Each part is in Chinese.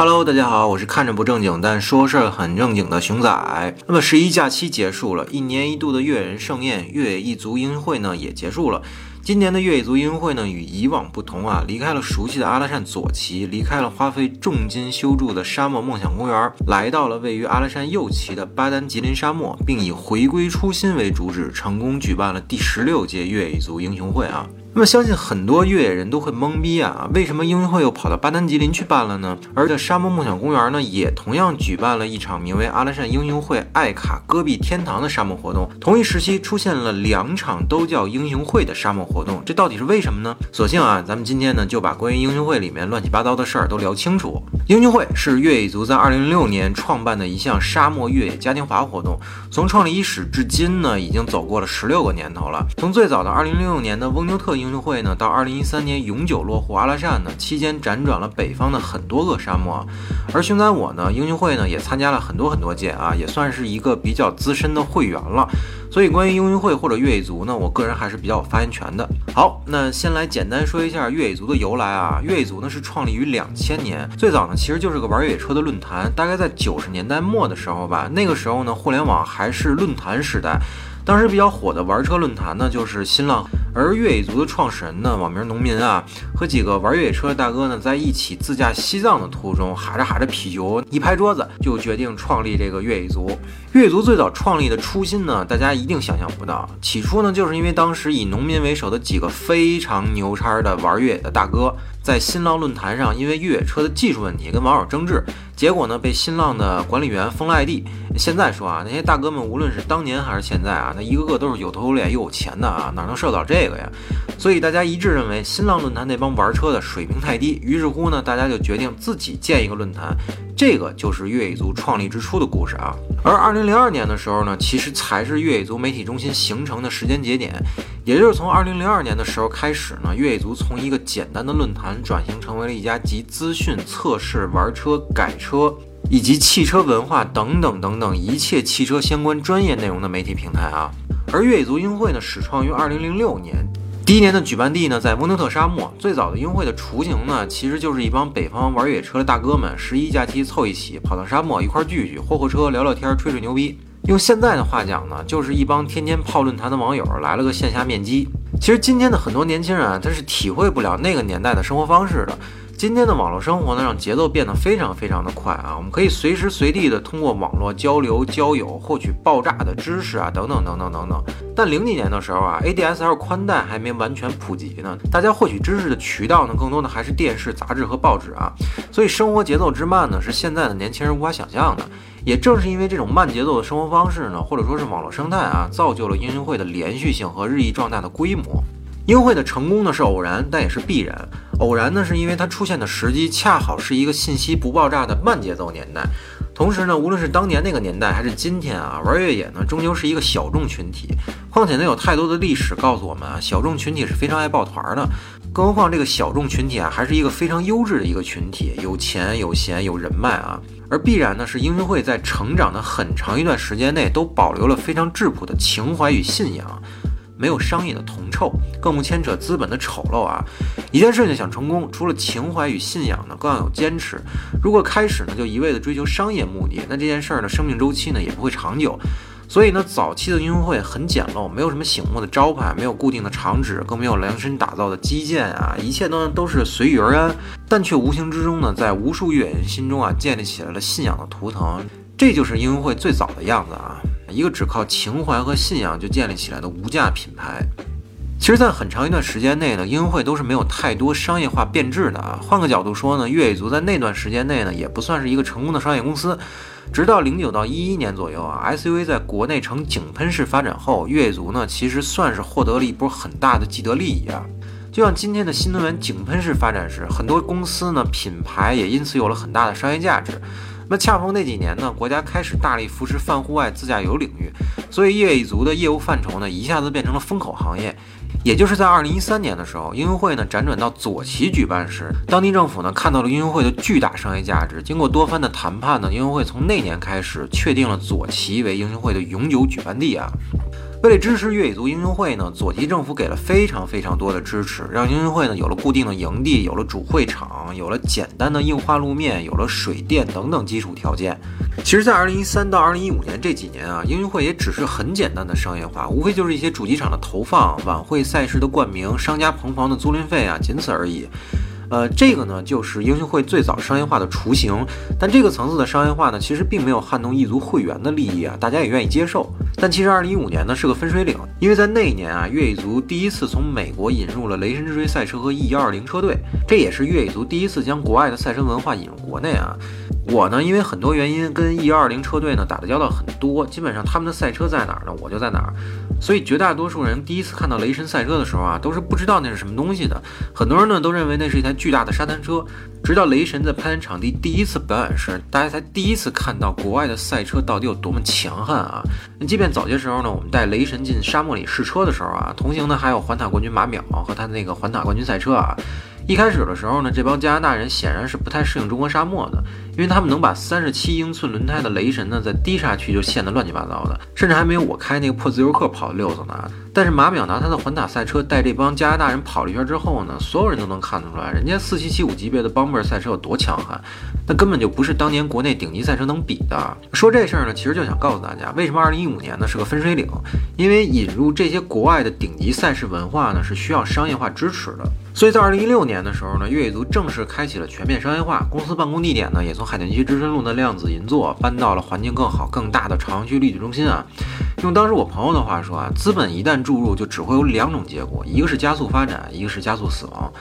Hello，大家好，我是看着不正经但说事儿很正经的熊仔。那么十一假期结束了，一年一度的越人盛宴越野一族音乐会呢也结束了。今年的越野族音乐会呢与以往不同啊，离开了熟悉的阿拉善左旗，离开了花费重金修筑的沙漠梦想公园，来到了位于阿拉善右旗的巴丹吉林沙漠，并以回归初心为主旨，成功举办了第十六届越野族英雄会啊。那么，相信很多越野人都会懵逼啊，为什么英雄会又跑到巴丹吉林去办了呢？而这沙漠梦想公园呢，也同样举办了一场名为阿拉善英雄会艾卡戈壁天堂的沙漠活动。同一时期出现了两场都叫英雄会的沙漠活动，这到底是为什么呢？索性啊，咱们今天呢就把关于英雄会里面乱七八糟的事儿都聊清楚。英雄会是越野族在二零零六年创办的一项沙漠越野嘉年华活动，从创立伊始至今呢，已经走过了十六个年头了。从最早的二零零六年的翁牛特英英雄会呢，到二零一三年永久落户阿拉善呢，期间辗转了北方的很多个沙漠。而熊仔我呢，英雄会呢也参加了很多很多届啊，也算是一个比较资深的会员了。所以关于英雄会或者越野族呢，我个人还是比较有发言权的。好，那先来简单说一下越野族的由来啊。越野族呢是创立于两千年，最早呢其实就是个玩越野车的论坛，大概在九十年代末的时候吧。那个时候呢，互联网还是论坛时代。当时比较火的玩车论坛呢，就是新浪。而越野族的创始人呢，网名农民啊，和几个玩越野车的大哥呢，在一起自驾西藏的途中，哈着哈着啤酒，一拍桌子，就决定创立这个越野族。越野族最早创立的初心呢，大家一定想象不到。起初呢，就是因为当时以农民为首的几个非常牛叉的玩越野的大哥。在新浪论坛上，因为越野车的技术问题跟网友争执，结果呢被新浪的管理员封了 ID。现在说啊，那些大哥们无论是当年还是现在啊，那一个个都是有头有脸又有钱的啊，哪能受得了这个呀？所以大家一致认为新浪论坛那帮玩车的水平太低，于是乎呢，大家就决定自己建一个论坛。这个就是越野族创立之初的故事啊。而二零零二年的时候呢，其实才是越野族媒体中心形成的时间节点。也就是从二零零二年的时候开始呢，越野族从一个简单的论坛转型成为了一家集资讯、测试、玩车、改车以及汽车文化等等等等一切汽车相关专业内容的媒体平台啊。而越野族英会呢，始创于二零零六年，第一年的举办地呢在蒙牛特沙漠。最早的英会的雏形呢，其实就是一帮北方玩越野车的大哥们，十一假期凑一起跑到沙漠一块聚聚，霍霍车、聊聊天、吹吹牛逼。用现在的话讲呢，就是一帮天天泡论坛的网友来了个线下面基。其实今天的很多年轻人啊，他是体会不了那个年代的生活方式的。今天的网络生活呢，让节奏变得非常非常的快啊！我们可以随时随地的通过网络交流、交友，获取爆炸的知识啊，等等等等等等。但零几年的时候啊，ADSL 宽带还没完全普及呢，大家获取知识的渠道呢，更多的还是电视、杂志和报纸啊。所以生活节奏之慢呢，是现在的年轻人无法想象的。也正是因为这种慢节奏的生活方式呢，或者说是网络生态啊，造就了英雄会的连续性和日益壮大的规模。英会的成功呢是偶然，但也是必然。偶然呢，是因为它出现的时机恰好是一个信息不爆炸的慢节奏年代。同时呢，无论是当年那个年代，还是今天啊，玩越野呢，终究是一个小众群体。况且呢，有太多的历史告诉我们啊，小众群体是非常爱抱团的。更何况这个小众群体啊，还是一个非常优质的一个群体，有钱、有闲、有人脉啊。而必然呢，是英雄会在成长的很长一段时间内，都保留了非常质朴的情怀与信仰。没有商业的铜臭，更不牵扯资本的丑陋啊！一件事情想成功，除了情怀与信仰呢，更要有坚持。如果开始呢就一味的追求商业目的，那这件事儿的生命周期呢也不会长久。所以呢，早期的英雄会很简陋，没有什么醒目的招牌，没有固定的场址，更没有量身打造的基建啊，一切呢都是随遇而安，但却无形之中呢，在无数越野人心中啊建立起来了信仰的图腾。这就是英雄会最早的样子啊！一个只靠情怀和信仰就建立起来的无价品牌，其实，在很长一段时间内呢，英会都是没有太多商业化变质的啊。换个角度说呢，越野族在那段时间内呢，也不算是一个成功的商业公司。直到零九到一一年左右啊，SUV 在国内呈井喷式发展后，越野族呢，其实算是获得了一波很大的既得利益啊。就像今天的新能源井喷式发展时，很多公司呢，品牌也因此有了很大的商业价值。那恰逢那几年呢，国家开始大力扶持泛户外自驾游领域，所以越野族的业务范畴呢，一下子变成了风口行业。也就是在二零一三年的时候，英雄会呢辗转到左旗举办时，当地政府呢看到了英雄会的巨大商业价值，经过多番的谈判呢，英雄会从那年开始确定了左旗为英雄会的永久举办地啊。为了支持越野族英雄会呢，左旗政府给了非常非常多的支持，让英雄会呢有了固定的营地，有了主会场，有了简单的硬化路面，有了水电等等基础条件。其实，在二零一三到二零一五年这几年啊，英雄会也只是很简单的商业化，无非就是一些主机厂的投放、晚会赛事的冠名、商家棚房的租赁费啊，仅此而已。呃，这个呢就是英雄会最早商业化的雏形，但这个层次的商业化呢，其实并没有撼动异族会员的利益啊，大家也愿意接受。但其实二零一五年呢是个分水岭，因为在那一年啊，越野族第一次从美国引入了雷神之锤赛车和 E 幺二零车队，这也是越野族第一次将国外的赛车文化引入国内啊。我呢，因为很多原因跟 E 二零车队呢打的交道很多，基本上他们的赛车在哪儿呢，我就在哪儿。所以绝大多数人第一次看到雷神赛车的时候啊，都是不知道那是什么东西的。很多人呢都认为那是一台巨大的沙滩车，直到雷神在攀岩场地第一次表演时，大家才第一次看到国外的赛车到底有多么强悍啊！那即便早些时候呢，我们带雷神进沙漠里试车的时候啊，同行的还有环塔冠军马淼和他的那个环塔冠军赛车啊。一开始的时候呢，这帮加拿大人显然是不太适应中国沙漠的，因为他们能把三十七英寸轮胎的雷神呢，在低沙区就陷得乱七八糟的，甚至还没有我开那个破自由客跑的溜子呢。但是马淼拿他的环塔赛车带这帮加拿大人跑了一圈之后呢，所有人都能看得出来，人家四七七五级别的邦贝尔赛车有多强悍，那根本就不是当年国内顶级赛车能比的。说这事儿呢，其实就想告诉大家，为什么二零一五年呢是个分水岭？因为引入这些国外的顶级赛事文化呢，是需要商业化支持的。所以在二零一六年的时候呢，越野族正式开启了全面商业化，公司办公地点呢也从海淀区知春路的量子银座搬到了环境更好、更大的朝阳区绿地中心啊。用当时我朋友的话说啊，资本一旦注入，就只会有两种结果，一个是加速发展，一个是加速死亡。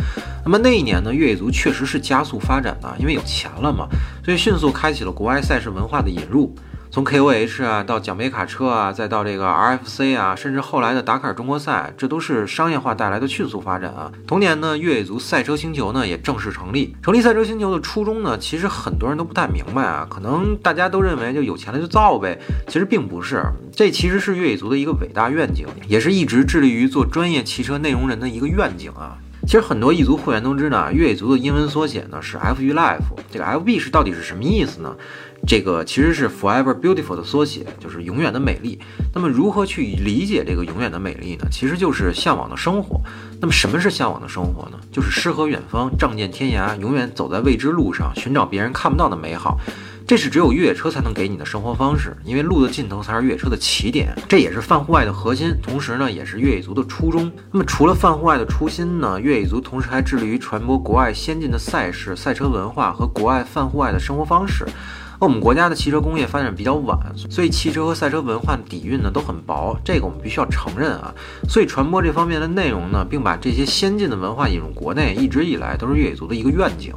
那么那一年呢，越野族确实是加速发展的，因为有钱了嘛，所以迅速开启了国外赛事文化的引入。从 KOH 啊到奖杯卡车啊，再到这个 RFC 啊，甚至后来的达喀尔中国赛，这都是商业化带来的迅速发展啊。同年呢，越野族赛车星球呢也正式成立。成立赛车星球的初衷呢，其实很多人都不太明白啊。可能大家都认为就有钱了就造呗，其实并不是。这其实是越野族的一个伟大愿景，也是一直致力于做专业汽车内容人的一个愿景啊。其实很多异族会员都知道啊，越野族的英文缩写呢是 FU Life，这个 FB 是到底是什么意思呢？这个其实是 Forever Beautiful 的缩写，就是永远的美丽。那么如何去理解这个永远的美丽呢？其实就是向往的生活。那么什么是向往的生活呢？就是诗和远方，仗剑天涯，永远走在未知路上，寻找别人看不到的美好。这是只有越野车才能给你的生活方式，因为路的尽头才是越野车的起点。这也是泛户外的核心，同时呢，也是越野族的初衷。那么除了泛户外的初心呢，越野族同时还致力于传播国外先进的赛事、赛车文化和国外泛户外的生活方式。那我们国家的汽车工业发展比较晚，所以汽车和赛车文化底蕴呢都很薄，这个我们必须要承认啊。所以传播这方面的内容呢，并把这些先进的文化引入国内，一直以来都是越野族的一个愿景。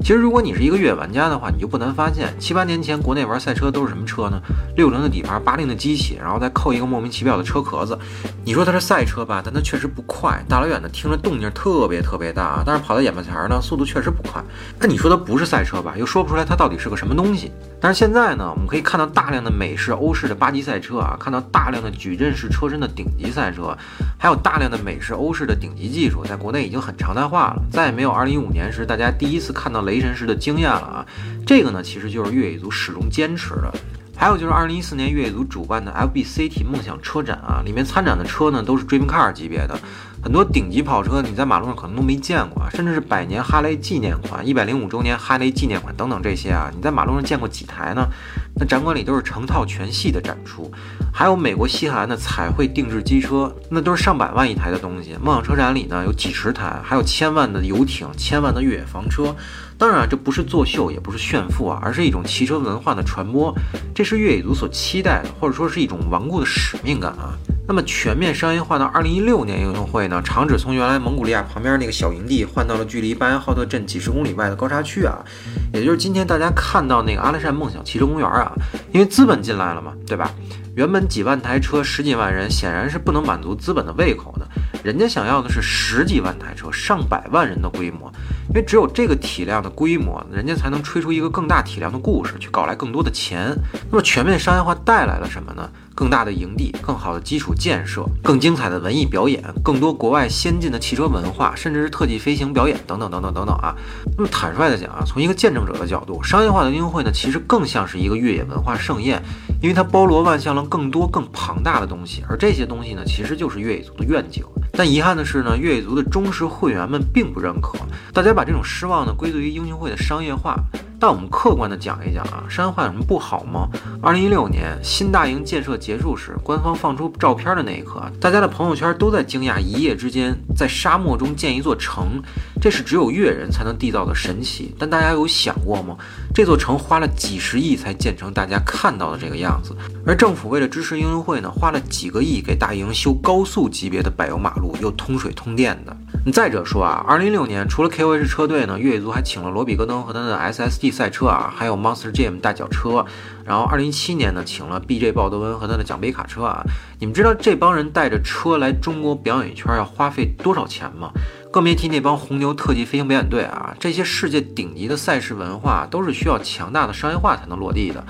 其实，如果你是一个越野玩家的话，你就不难发现，七八年前国内玩赛车都是什么车呢？六零的底盘，八零的机器，然后再扣一个莫名其妙的车壳子。你说它是赛车吧，但它确实不快，大老远的听着动静特别特别大，但是跑到眼巴前儿呢，速度确实不快。那你说它不是赛车吧，又说不出来它到底是个什么东西。但是现在呢，我们可以看到大量的美式、欧式的八级赛车啊，看到大量的矩阵式车身的顶级赛车，还有大量的美式、欧式的顶级技术，在国内已经很常态化了，再也没有2015年时大家第一次看到雷神时的经验了啊！这个呢，其实就是越野族始终坚持的。还有就是二零一四年越野族主办的 FBCT 梦想车展啊，里面参展的车呢都是 Dream Car 级别的。很多顶级跑车，你在马路上可能都没见过，甚至是百年哈雷纪念款、一百零五周年哈雷纪念款等等这些啊，你在马路上见过几台呢？那展馆里都是成套全系的展出，还有美国西海岸的彩绘定制机车，那都是上百万一台的东西。梦想车展里呢有几十台，还有千万的游艇、千万的越野房车。当然，这不是作秀，也不是炫富啊，而是一种汽车文化的传播，这是越野族所期待的，或者说是一种顽固的使命感啊。那么全面商业化到二零一六年运动会呢，厂址从原来蒙古利亚旁边那个小营地换到了距离巴彦浩特镇几十公里外的高沙区啊，也就是今天大家看到那个阿拉善梦想汽车公园啊，因为资本进来了嘛，对吧？原本几万台车，十几万人，显然是不能满足资本的胃口的。人家想要的是十几万台车、上百万人的规模，因为只有这个体量的规模，人家才能吹出一个更大体量的故事，去搞来更多的钱。那么全面商业化带来了什么呢？更大的营地、更好的基础建设、更精彩的文艺表演、更多国外先进的汽车文化，甚至是特技飞行表演等等等等等等啊。那么坦率的讲啊，从一个见证者的角度，商业化的英雄会呢，其实更像是一个越野文化盛宴，因为它包罗万象了更多更庞大的东西，而这些东西呢，其实就是越野族的愿景。但遗憾的是呢，越野族的忠实会员们并不认可，大家把这种失望呢归罪于英雄会的商业化。但我们客观的讲一讲啊，商业化有什么不好吗？二零一六年新大营建设结束时，官方放出照片的那一刻，大家的朋友圈都在惊讶，一夜之间在沙漠中建一座城，这是只有越人才能缔造的神奇。但大家有想过吗？这座城花了几十亿才建成大家看到的这个样子，而政府为了支持英雄会呢，花了几个亿给大营修高速级别的柏油马路，又通水通电的。再者说啊，二零一六年除了 KOH 车队呢，越野族还请了罗比戈登和他的 SSD 赛车啊，还有 Monster Jam 大脚车。然后二零一七年呢，请了 BJ 鲍德温和他的奖杯卡车啊。你们知道这帮人带着车来中国表演一圈要花费多少钱吗？更别提那帮红牛特技飞行表演队啊。这些世界顶级的赛事文化都是需要强大的商业化才能落地的。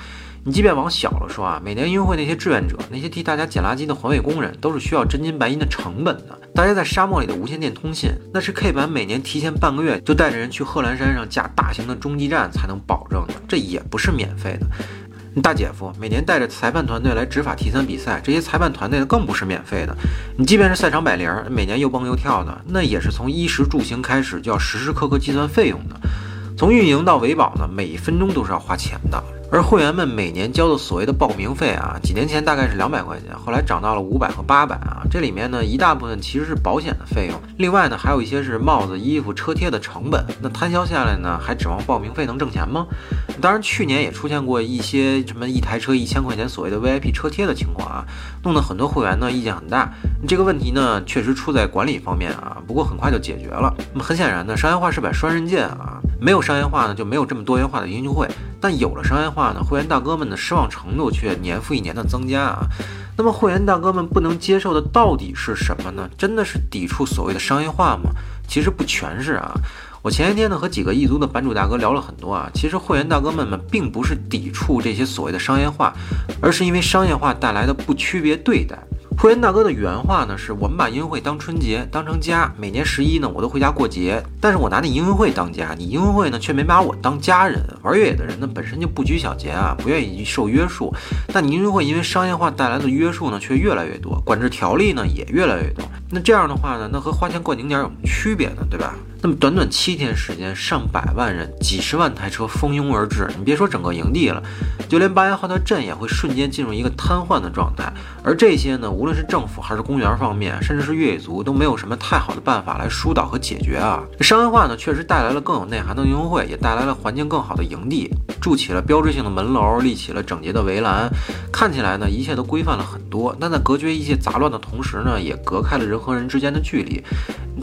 你即便往小了说啊，每年运会那些志愿者，那些替大家捡垃圾的环卫工人，都是需要真金白银的成本的。大家在沙漠里的无线电通信，那是 K 版每年提前半个月就带着人去贺兰山上架大型的中继站才能保证的，这也不是免费的。你大姐夫每年带着裁判团队来执法 T 三比赛，这些裁判团队更不是免费的。你即便是赛场百灵，每年又蹦又跳的，那也是从衣食住行开始就要时时刻刻计算费用的。从运营到维保呢，每一分钟都是要花钱的。而会员们每年交的所谓的报名费啊，几年前大概是两百块钱，后来涨到了五百和八百啊。这里面呢，一大部分其实是保险的费用，另外呢，还有一些是帽子、衣服、车贴的成本。那摊销下来呢，还指望报名费能挣钱吗？当然，去年也出现过一些什么一台车一千块钱所谓的 VIP 车贴的情况啊，弄得很多会员呢意见很大。这个问题呢，确实出在管理方面啊，不过很快就解决了。那么很显然呢，商业化是把双刃剑啊。没有商业化呢，就没有这么多元化的英雄会；但有了商业化呢，会员大哥们的失望程度却年复一年的增加啊。那么会员大哥们不能接受的到底是什么呢？真的是抵触所谓的商业化吗？其实不全是啊。我前些天呢和几个异族的版主大哥聊了很多啊，其实会员大哥们们并不是抵触这些所谓的商业化，而是因为商业化带来的不区别对待。会员大哥的原话呢，是我们把音乐会当春节当成家，每年十一呢我都回家过节。但是我拿你音乐会当家，你音乐会呢却没把我当家人。玩越野的人呢本身就不拘小节啊，不愿意受约束。但你音乐会因为商业化带来的约束呢却越来越多，管制条例呢也越来越多。那这样的话呢，那和花钱过景点有什么区别呢？对吧？那么短短七天时间，上百万人、几十万台车蜂拥而至，你别说整个营地了，就连八月号的镇也会瞬间进入一个瘫痪的状态。而这些呢，无论是政府还是公园方面，甚至是越野族，都没有什么太好的办法来疏导和解决啊。商业化呢，确实带来了更有内涵的运动会，也带来了环境更好的营地，筑起了标志性的门楼，立起了整洁的围栏，看起来呢，一切都规范了很多。但在隔绝一切杂乱的同时呢，也隔开了人和人之间的距离。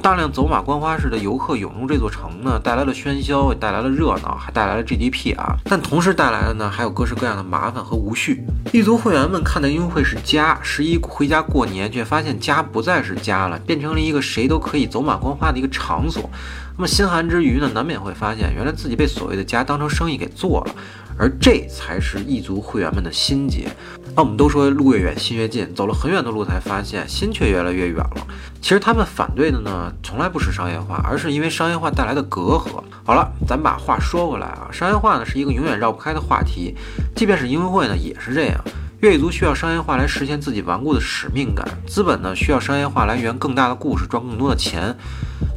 大量走马观花式的游客涌入这座城呢，带来了喧嚣，也带来了热闹，还带来了 GDP 啊！但同时带来的呢，还有各式各样的麻烦和无序。一族会员们看的运会是家，十一回家过年，却发现家不再是家了，变成了一个谁都可以走马观花的一个场所。那么心寒之余呢，难免会发现，原来自己被所谓的家当成生意给做了。而这才是异族会员们的心结。那我们都说路越远心越近，走了很远的路才发现心却越来越远了。其实他们反对的呢，从来不是商业化，而是因为商业化带来的隔阂。好了，咱把话说回来啊，商业化呢是一个永远绕不开的话题，即便是英会呢也是这样。越野族需要商业化来实现自己顽固的使命感，资本呢需要商业化来圆更大的故事，赚更多的钱，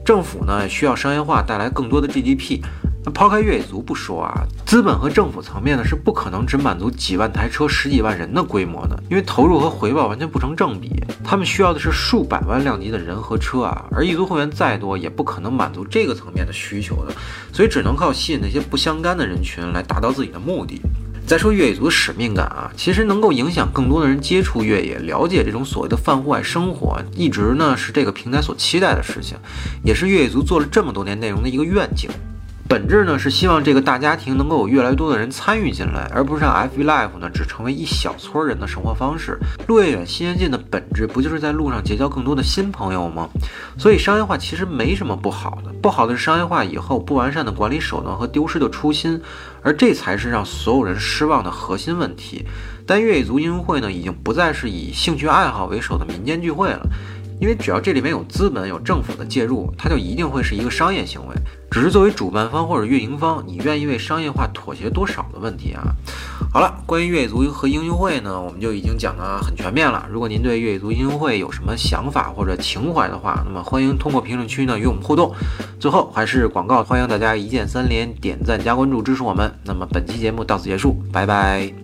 政府呢需要商业化带来更多的 GDP。那抛开越野族不说啊，资本和政府层面呢是不可能只满足几万台车、十几万人的规模的，因为投入和回报完全不成正比。他们需要的是数百万量级的人和车啊，而异族会员再多也不可能满足这个层面的需求的，所以只能靠吸引那些不相干的人群来达到自己的目的。再说越野族的使命感啊，其实能够影响更多的人接触越野，了解这种所谓的泛户外生活，一直呢是这个平台所期待的事情，也是越野族做了这么多年内容的一个愿景。本质呢是希望这个大家庭能够有越来越多的人参与进来，而不是让 F B Life 呢只成为一小撮人的生活方式。路越远心越近的本质不就是在路上结交更多的新朋友吗？所以商业化其实没什么不好的，不好的是商业化以后不完善的管理手段和丢失的初心，而这才是让所有人失望的核心问题。但越野足运会呢，已经不再是以兴趣爱好为首的民间聚会了。因为只要这里面有资本、有政府的介入，它就一定会是一个商业行为。只是作为主办方或者运营方，你愿意为商业化妥协多少的问题啊。好了，关于越野族和英雄会呢，我们就已经讲得很全面了。如果您对越野族英雄会有什么想法或者情怀的话，那么欢迎通过评论区呢与我们互动。最后还是广告，欢迎大家一键三连、点赞加关注支持我们。那么本期节目到此结束，拜拜。